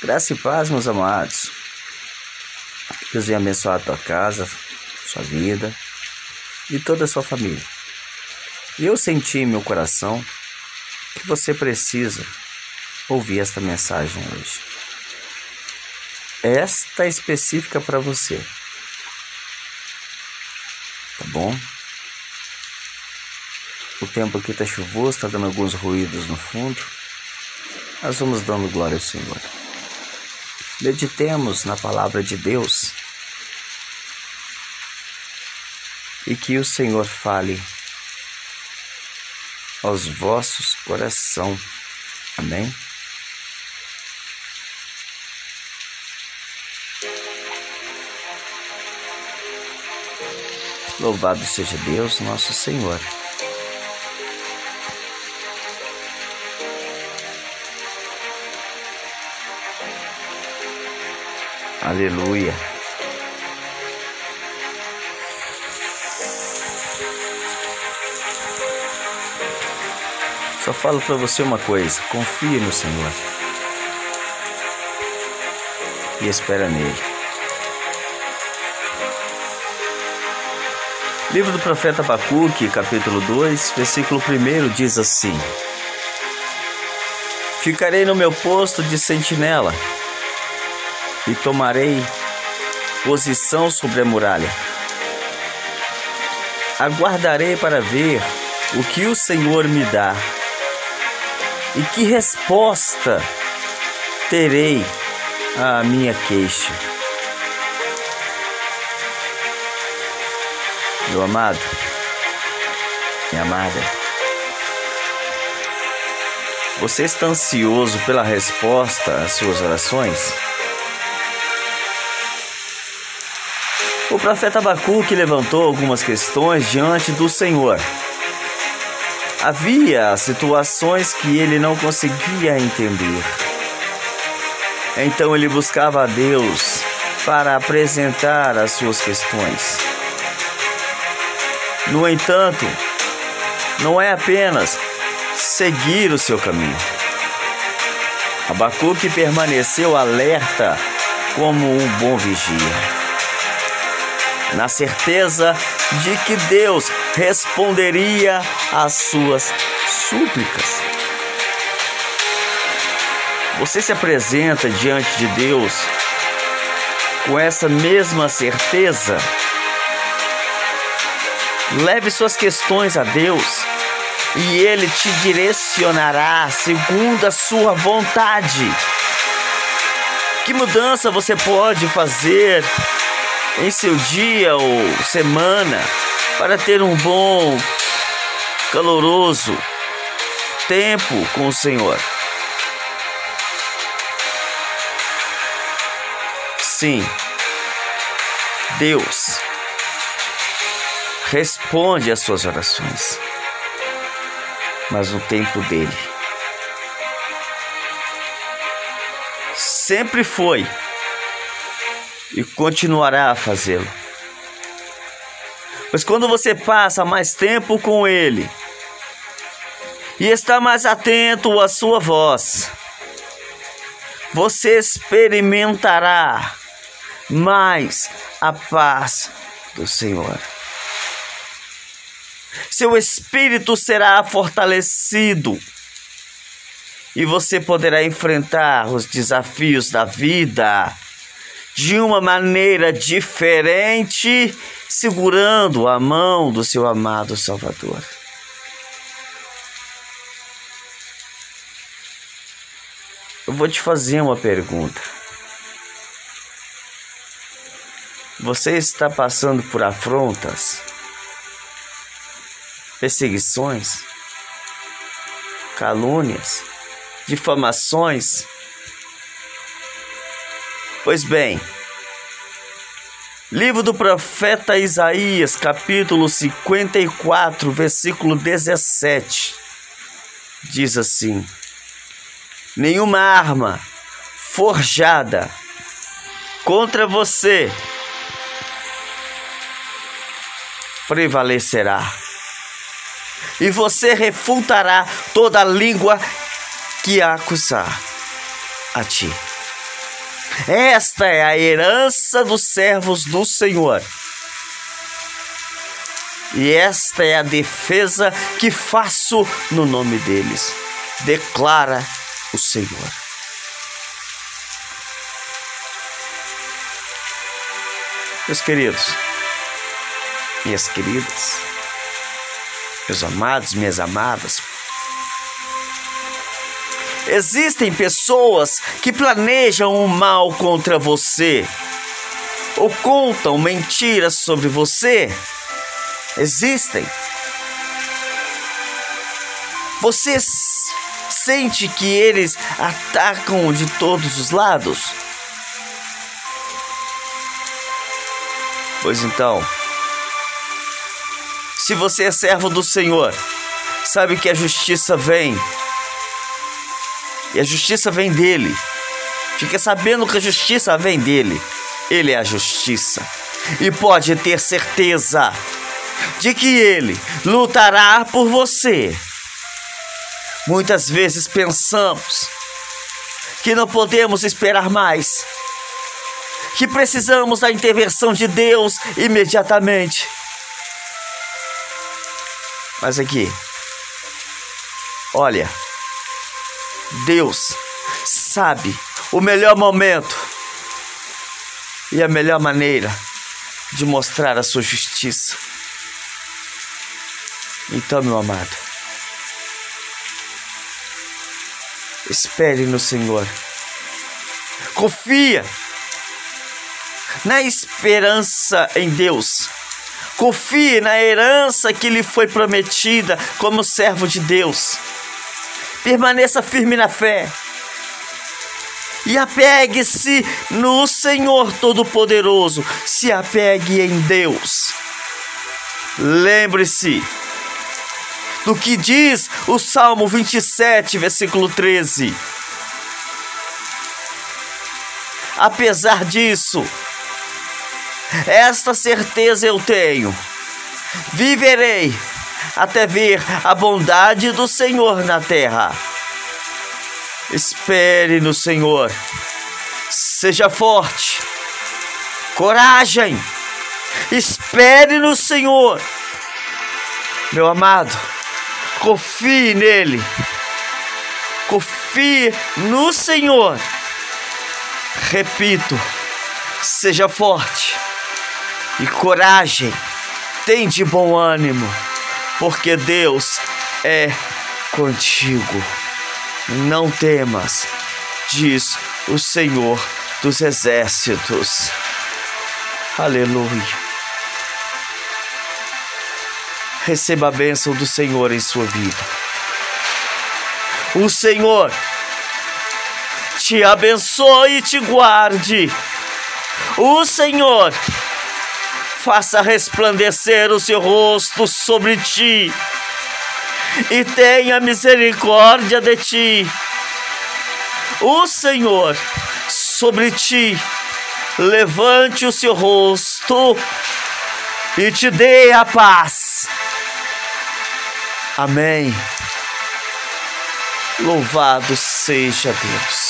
Graça e paz, meus amados. Deus venha abençoar a tua casa, sua vida e toda a sua família. E eu senti em meu coração que você precisa ouvir esta mensagem hoje. Esta específica para você. Tá bom? O tempo aqui está chuvoso, está dando alguns ruídos no fundo. Nós vamos dando glória ao Senhor. Meditemos na palavra de Deus e que o Senhor fale aos vossos coração. Amém? Louvado seja Deus, nosso Senhor. Aleluia. Só falo para você uma coisa: confie no Senhor e espera nele. Livro do profeta Abacuque, capítulo 2, versículo 1 diz assim: Ficarei no meu posto de sentinela e tomarei posição sobre a muralha. Aguardarei para ver o que o Senhor me dá e que resposta terei à minha queixa. Meu amado, minha amada, você está ansioso pela resposta às suas orações? O profeta Abacuque levantou algumas questões diante do Senhor. Havia situações que ele não conseguia entender. Então ele buscava a Deus para apresentar as suas questões. No entanto, não é apenas seguir o seu caminho. Abacuque permaneceu alerta como um bom vigia na certeza de que Deus responderia às suas súplicas. Você se apresenta diante de Deus com essa mesma certeza? Leve suas questões a Deus e Ele te direcionará segundo a sua vontade. Que mudança você pode fazer em seu dia ou semana para ter um bom, caloroso tempo com o Senhor. Sim, Deus responde às suas orações, mas no tempo dele. Sempre foi e continuará a fazê-lo. Pois quando você passa mais tempo com Ele e está mais atento à sua voz, você experimentará mais a paz do Senhor. Seu espírito será fortalecido e você poderá enfrentar os desafios da vida de uma maneira diferente, segurando a mão do seu amado Salvador. Eu vou te fazer uma pergunta. Você está passando por afrontas, perseguições, calúnias, difamações? Pois bem, livro do profeta Isaías, capítulo 54, versículo 17, diz assim: Nenhuma arma forjada contra você prevalecerá, e você refutará toda língua que acusar a ti. Esta é a herança dos servos do Senhor. E esta é a defesa que faço no nome deles, declara o Senhor. Meus queridos, minhas queridas, meus amados, minhas amadas, existem pessoas que planejam o mal contra você ou contam mentiras sobre você. Existem. Você sente que eles atacam de todos os lados? Pois então, se você é servo do Senhor, sabe que a justiça vem. E a justiça vem dele. Fica sabendo que a justiça vem dele. Ele é a justiça. E pode ter certeza de que ele lutará por você. Muitas vezes pensamos que não podemos esperar mais que precisamos da intervenção de Deus imediatamente. Mas aqui, olha, Deus sabe o melhor momento e a melhor maneira de mostrar a sua justiça. Então, meu amado, espere no Senhor. Confia na esperança em Deus. Confie na herança que lhe foi prometida como servo de Deus. Permaneça firme na fé. E apegue-se no Senhor Todo-Poderoso. Se apegue em Deus. Lembre-se do que diz o Salmo 27, versículo 13. Apesar disso, esta certeza eu tenho: viverei até ver a bondade do Senhor na terra. Espere no Senhor, seja forte, coragem, espere no Senhor, meu amado, confie nele, confie no Senhor. Repito, seja forte e coragem, tem de bom ânimo, porque Deus é contigo. Não temas, diz o Senhor dos Exércitos. Aleluia. Receba a bênção do Senhor em sua vida. O Senhor te abençoe e te guarde. O Senhor faça resplandecer o seu rosto sobre ti e tenha misericórdia de ti. O Senhor sobre ti levante o seu rosto e te dê a paz. Amém. Louvado seja Deus.